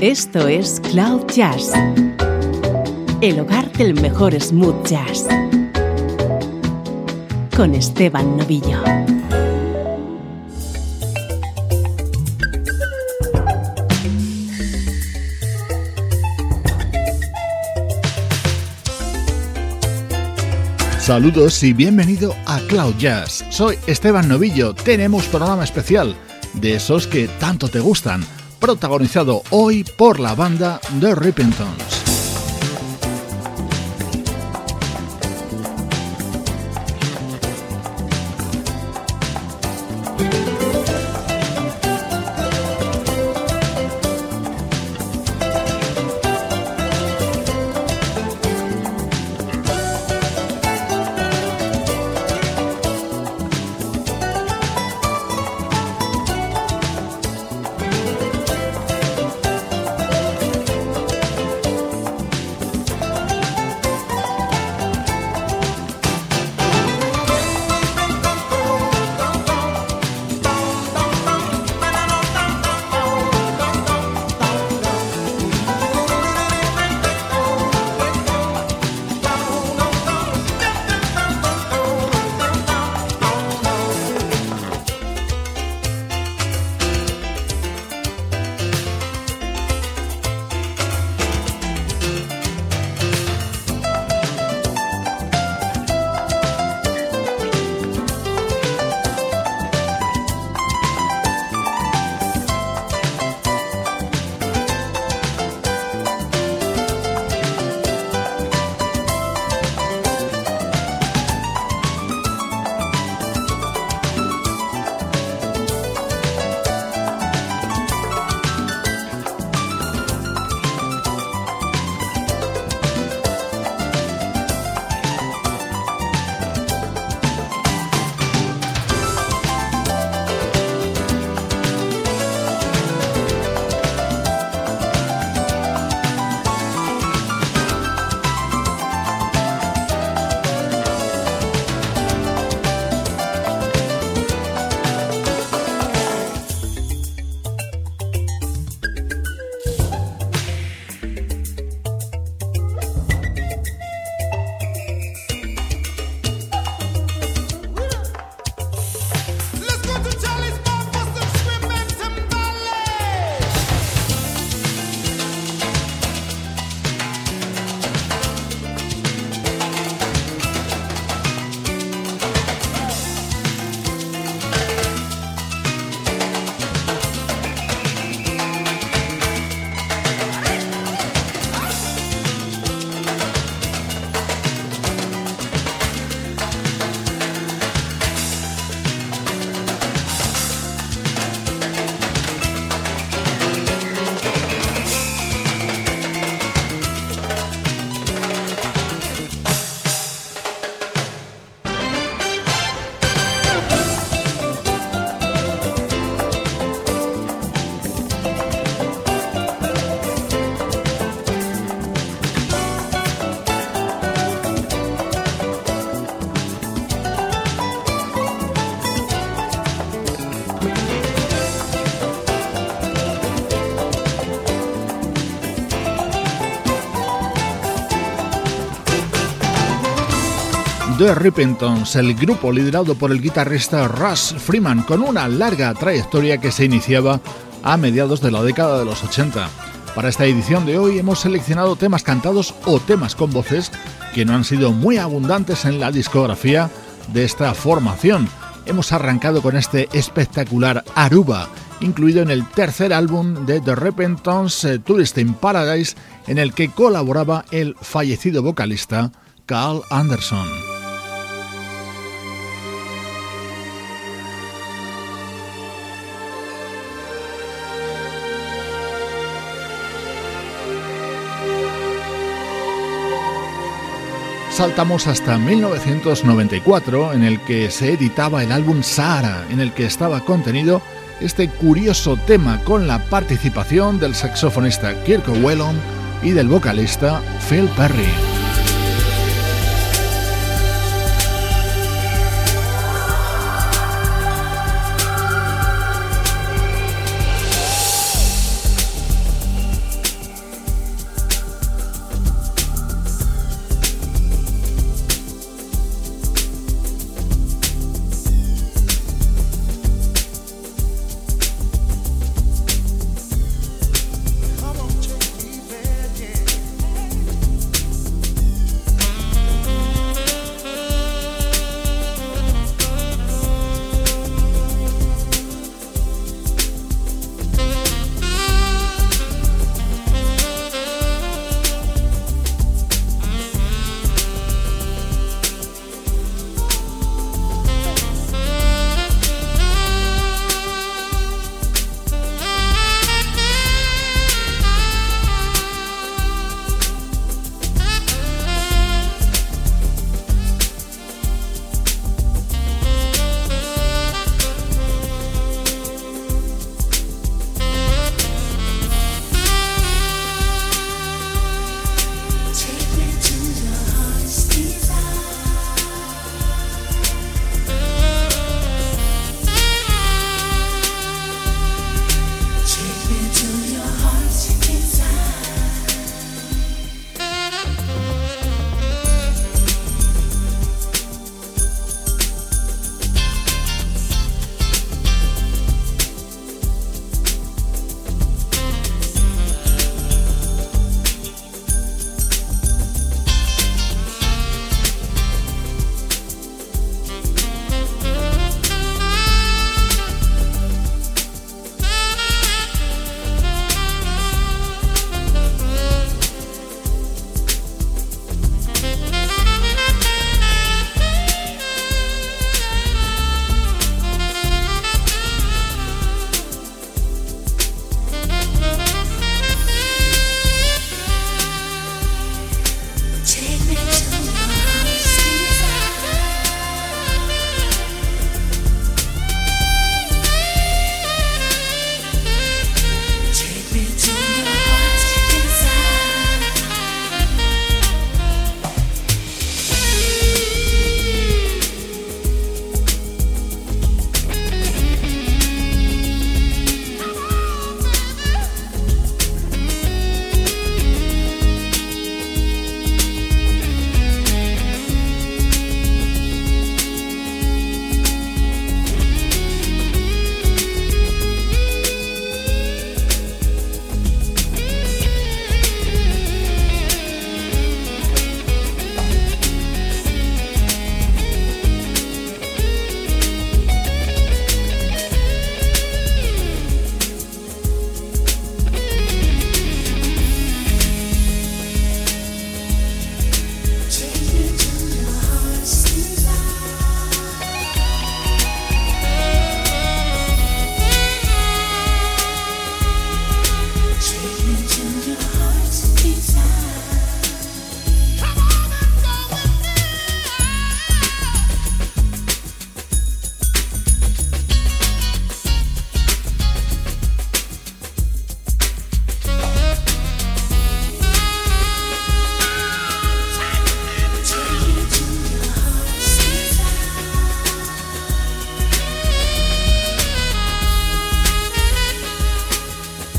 Esto es Cloud Jazz, el hogar del mejor smooth jazz, con Esteban Novillo. Saludos y bienvenido a Cloud Jazz. Soy Esteban Novillo. Tenemos programa especial de esos que tanto te gustan protagonizado hoy por la banda The Rippingtons. The Rippingtons, el grupo liderado por el guitarrista Russ Freeman, con una larga trayectoria que se iniciaba a mediados de la década de los 80. Para esta edición de hoy hemos seleccionado temas cantados o temas con voces que no han sido muy abundantes en la discografía de esta formación. Hemos arrancado con este espectacular Aruba, incluido en el tercer álbum de The Rippingtons, eh, Tourist in Paradise, en el que colaboraba el fallecido vocalista Carl Anderson. Saltamos hasta 1994 en el que se editaba el álbum Sahara, en el que estaba contenido este curioso tema con la participación del saxofonista Kirk Whelan y del vocalista Phil Perry.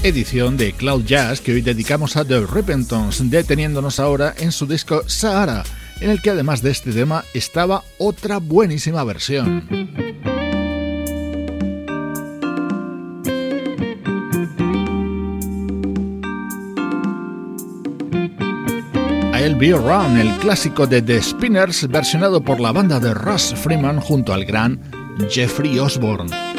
Edición de Cloud Jazz que hoy dedicamos a The Repentons, deteniéndonos ahora en su disco Sahara, en el que además de este tema estaba otra buenísima versión. I'll Be Around, el clásico de The Spinners versionado por la banda de Russ Freeman junto al gran Jeffrey Osborne.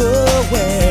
the way.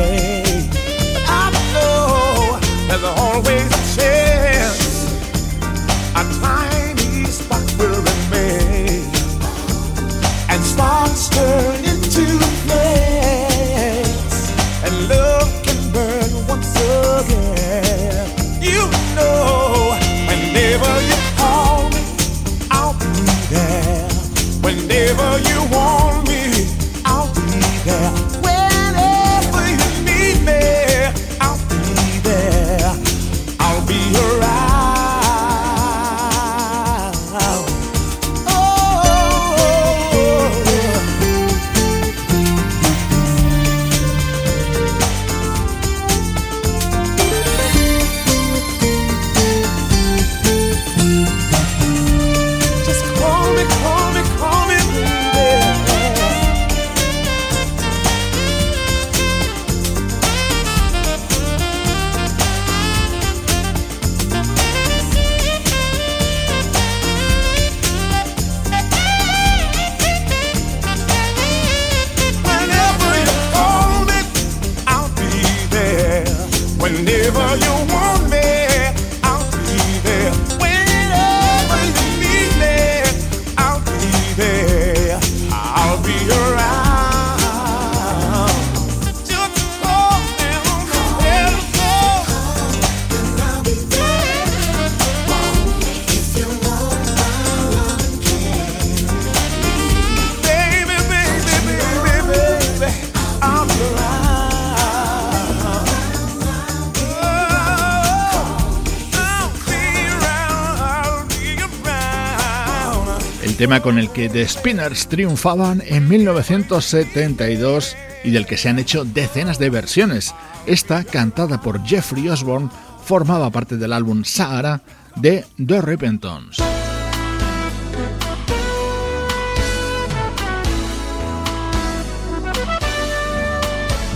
Tema con el que The Spinners triunfaban en 1972 y del que se han hecho decenas de versiones. Esta, cantada por Jeffrey Osborne, formaba parte del álbum Sahara de The Repentons.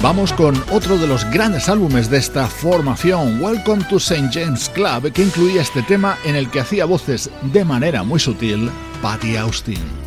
Vamos con otro de los grandes álbumes de esta formación, Welcome to St. James Club, que incluía este tema en el que hacía voces de manera muy sutil Patty Austin.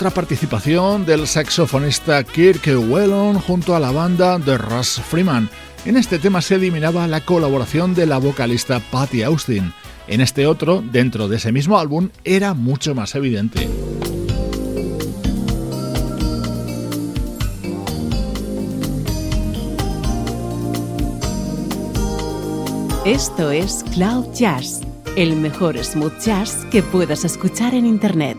Otra participación del saxofonista Kirk Whelan junto a la banda de Russ Freeman. En este tema se eliminaba la colaboración de la vocalista Patty Austin. En este otro, dentro de ese mismo álbum, era mucho más evidente. Esto es Cloud Jazz, el mejor smooth jazz que puedas escuchar en Internet,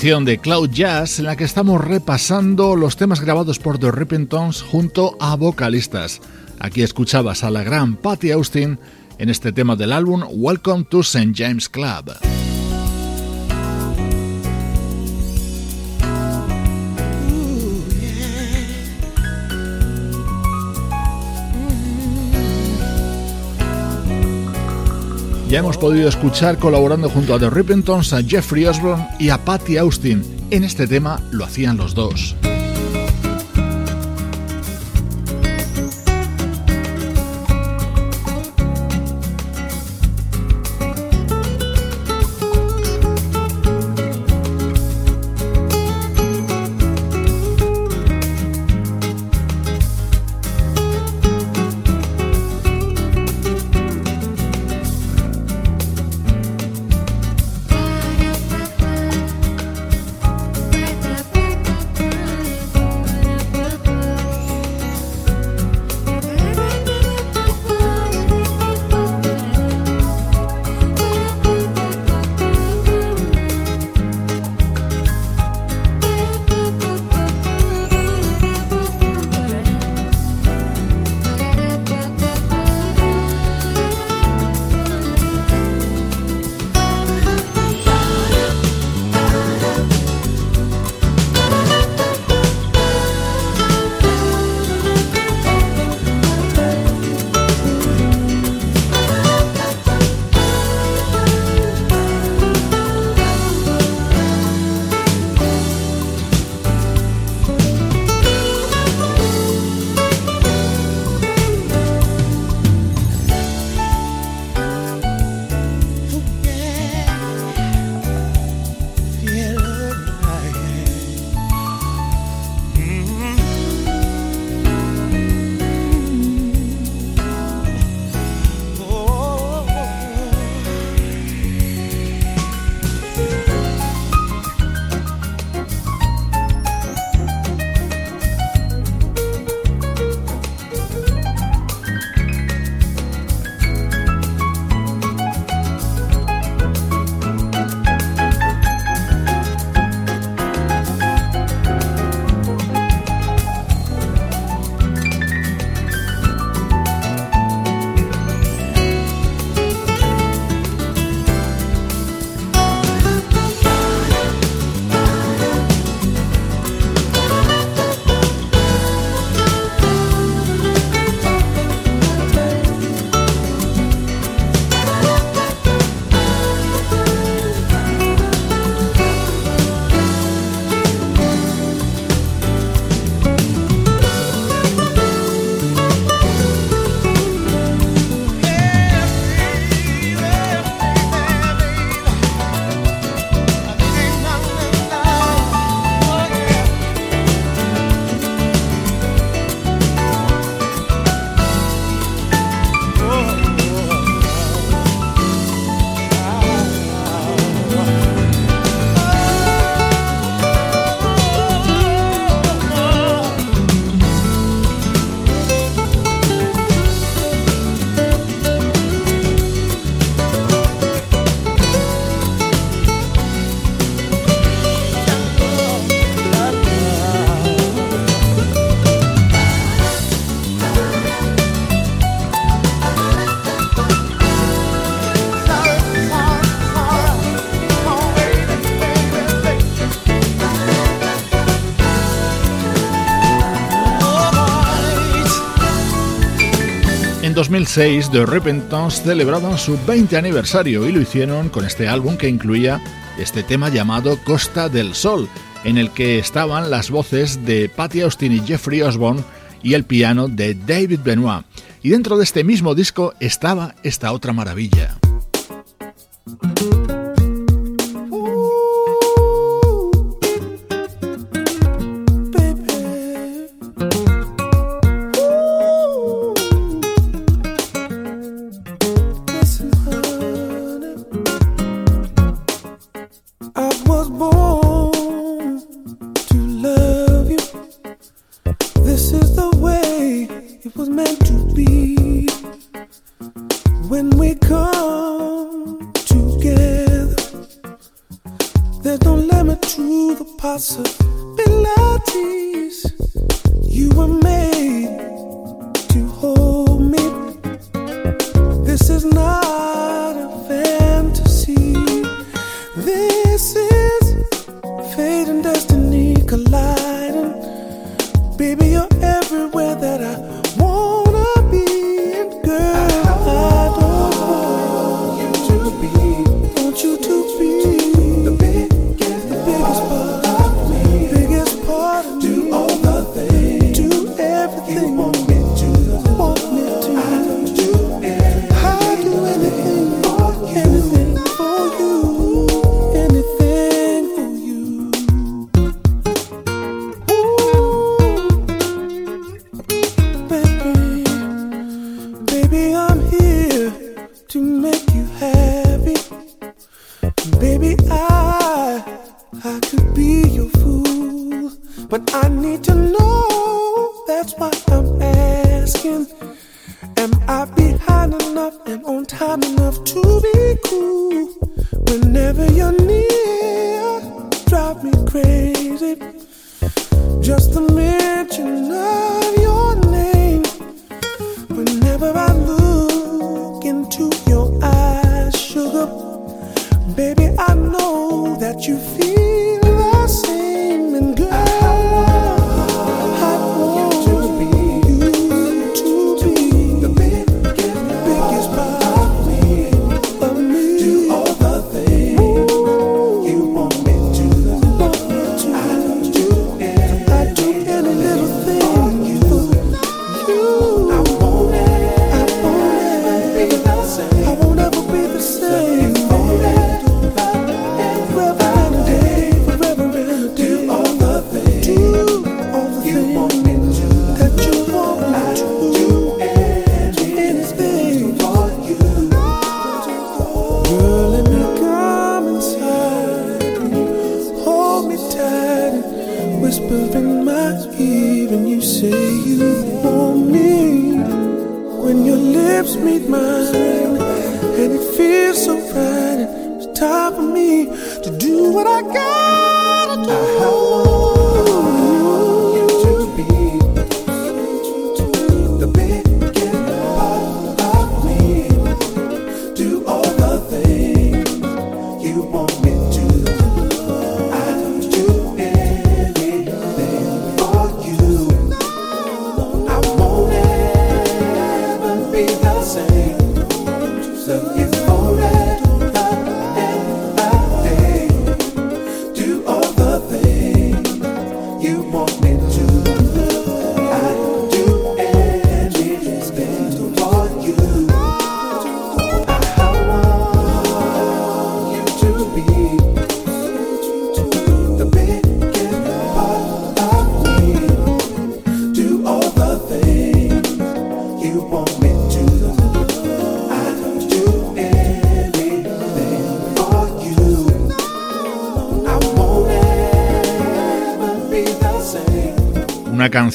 De Cloud Jazz en la que estamos repasando los temas grabados por The Rippingtons junto a vocalistas. Aquí escuchabas a la gran Patty Austin en este tema del álbum Welcome to St. James Club. Ya hemos podido escuchar colaborando junto a The Rippingtons a Jeffrey Osborne y a Patty Austin. En este tema lo hacían los dos. 2006, The Repentance celebraban su 20 aniversario y lo hicieron con este álbum que incluía este tema llamado Costa del Sol, en el que estaban las voces de Patty Austin y Jeffrey Osborne y el piano de David Benoit. Y dentro de este mismo disco estaba esta otra maravilla.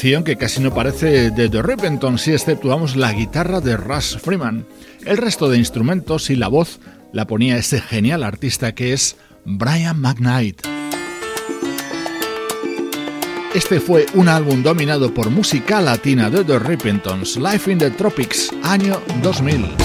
Que casi no parece de The Rippenton si exceptuamos la guitarra de Russ Freeman. El resto de instrumentos y la voz la ponía ese genial artista que es Brian McKnight. Este fue un álbum dominado por música latina de The Rippentons, Life in the Tropics, año 2000.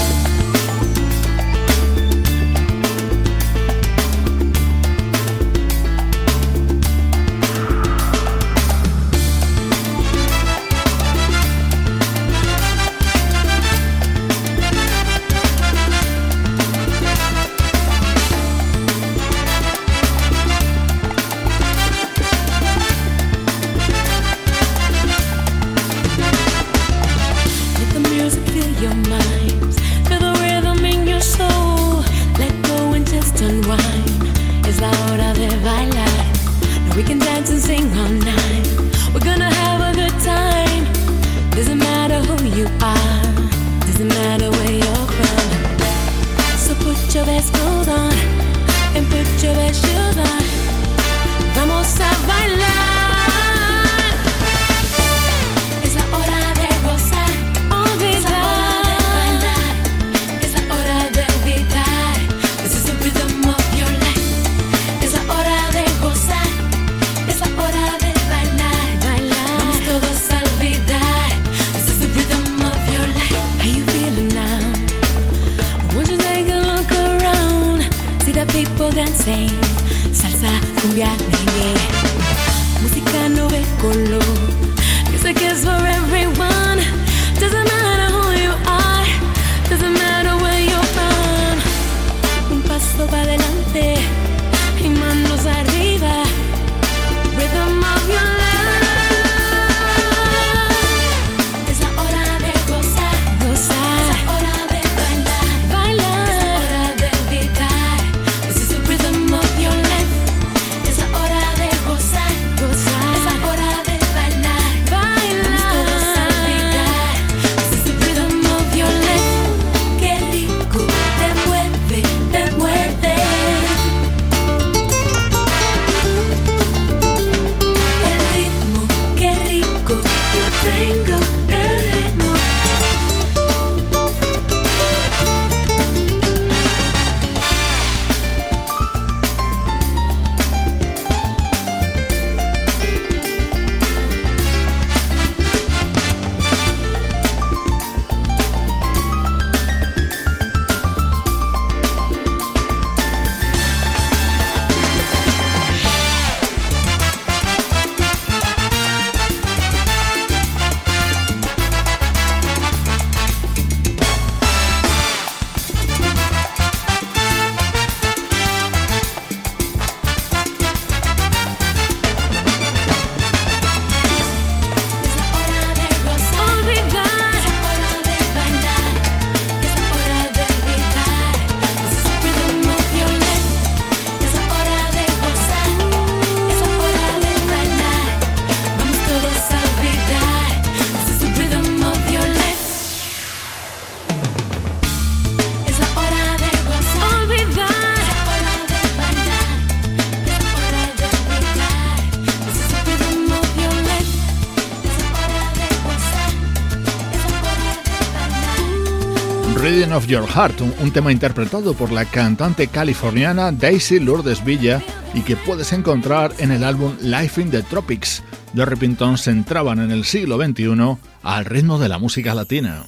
Your Heart, un, tema interpretado por la cantante californiana Daisy Lourdes Villa y que puedes encontrar en el álbum Life in the Tropics. The Repintons se entraban en el siglo XXI al ritmo de la música latina.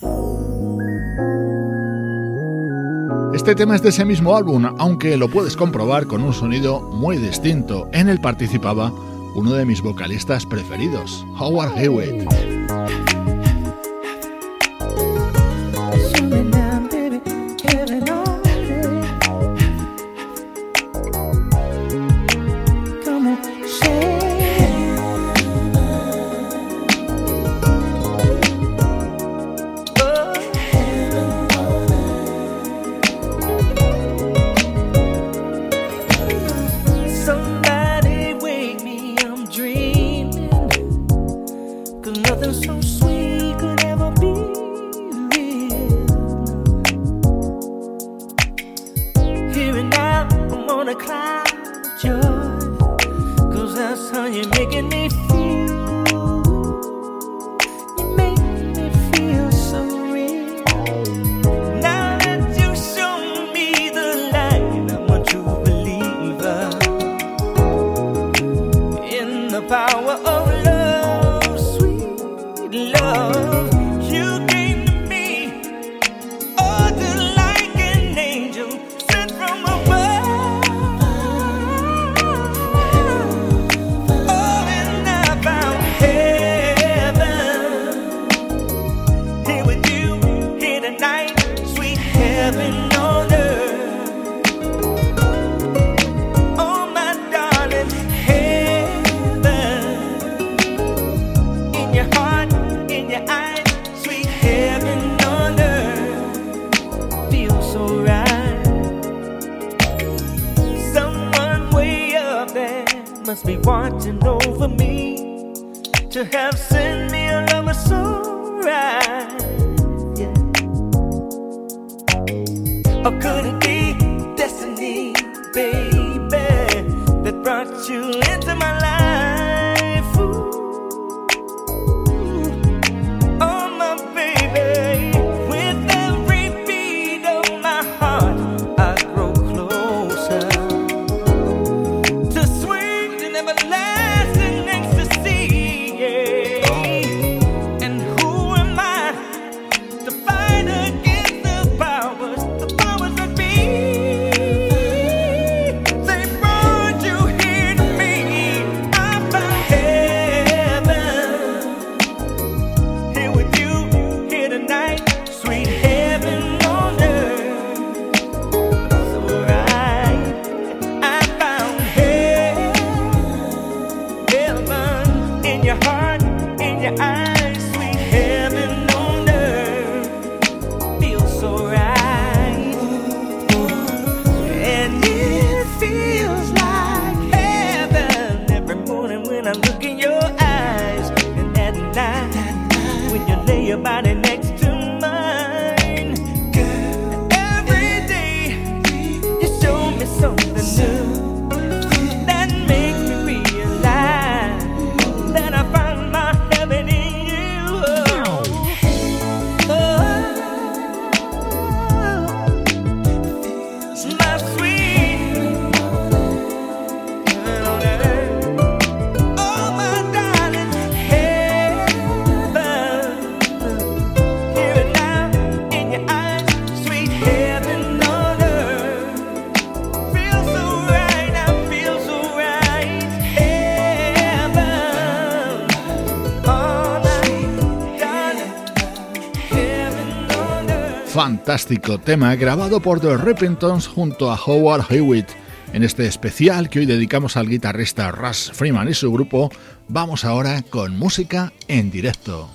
Este tema es de ese mismo álbum, aunque lo puedes comprobar con un sonido muy distinto. En él participaba uno de mis vocalistas preferidos, Howard Hewitt. baby, that brought you into my life. Fantástico tema grabado por The Repentons junto a Howard Hewitt. En este especial que hoy dedicamos al guitarrista Russ Freeman y su grupo, vamos ahora con música en directo.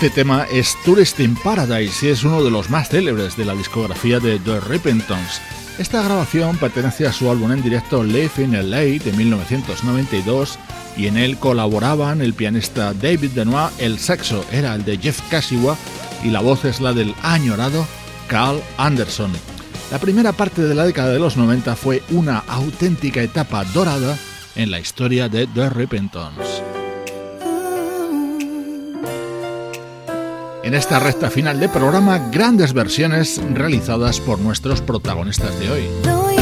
Este tema es Tourist in Paradise y es uno de los más célebres de la discografía de The Rippingtons. Esta grabación pertenece a su álbum en directo Live in LA de 1992 y en él colaboraban el pianista David Denois, el saxo era el de Jeff Kashiwa y la voz es la del añorado Carl Anderson. La primera parte de la década de los 90 fue una auténtica etapa dorada en la historia de The Rippingtons. En esta recta final de programa grandes versiones realizadas por nuestros protagonistas de hoy.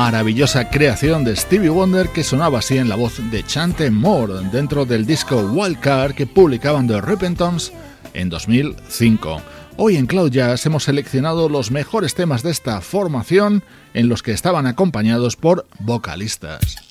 Maravillosa creación de Stevie Wonder que sonaba así en la voz de Chante Moore dentro del disco Wildcard que publicaban The Repentons en 2005. Hoy en Cloud Jazz hemos seleccionado los mejores temas de esta formación en los que estaban acompañados por vocalistas.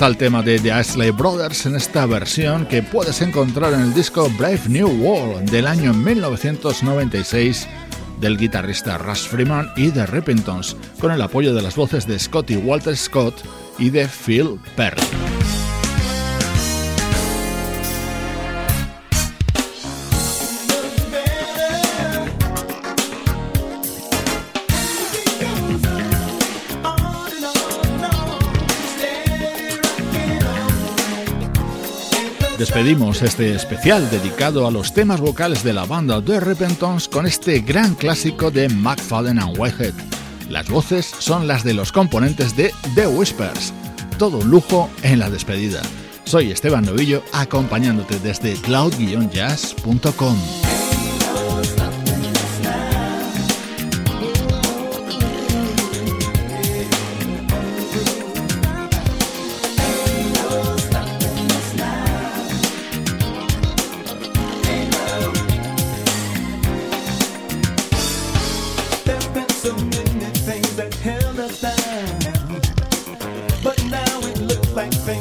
Inmortal tema de The Ashley Brothers en esta versión que puedes encontrar en el disco Brave New World del año 1996 del guitarrista Russ Freeman y The Rippingtons, con el apoyo de las voces de Scotty Walter Scott y de Phil Perry. Despedimos este especial dedicado a los temas vocales de la banda The Repentons con este gran clásico de McFadden and Whitehead. Las voces son las de los componentes de The Whispers. Todo un lujo en la despedida. Soy Esteban Novillo acompañándote desde cloud-jazz.com. Bang thing.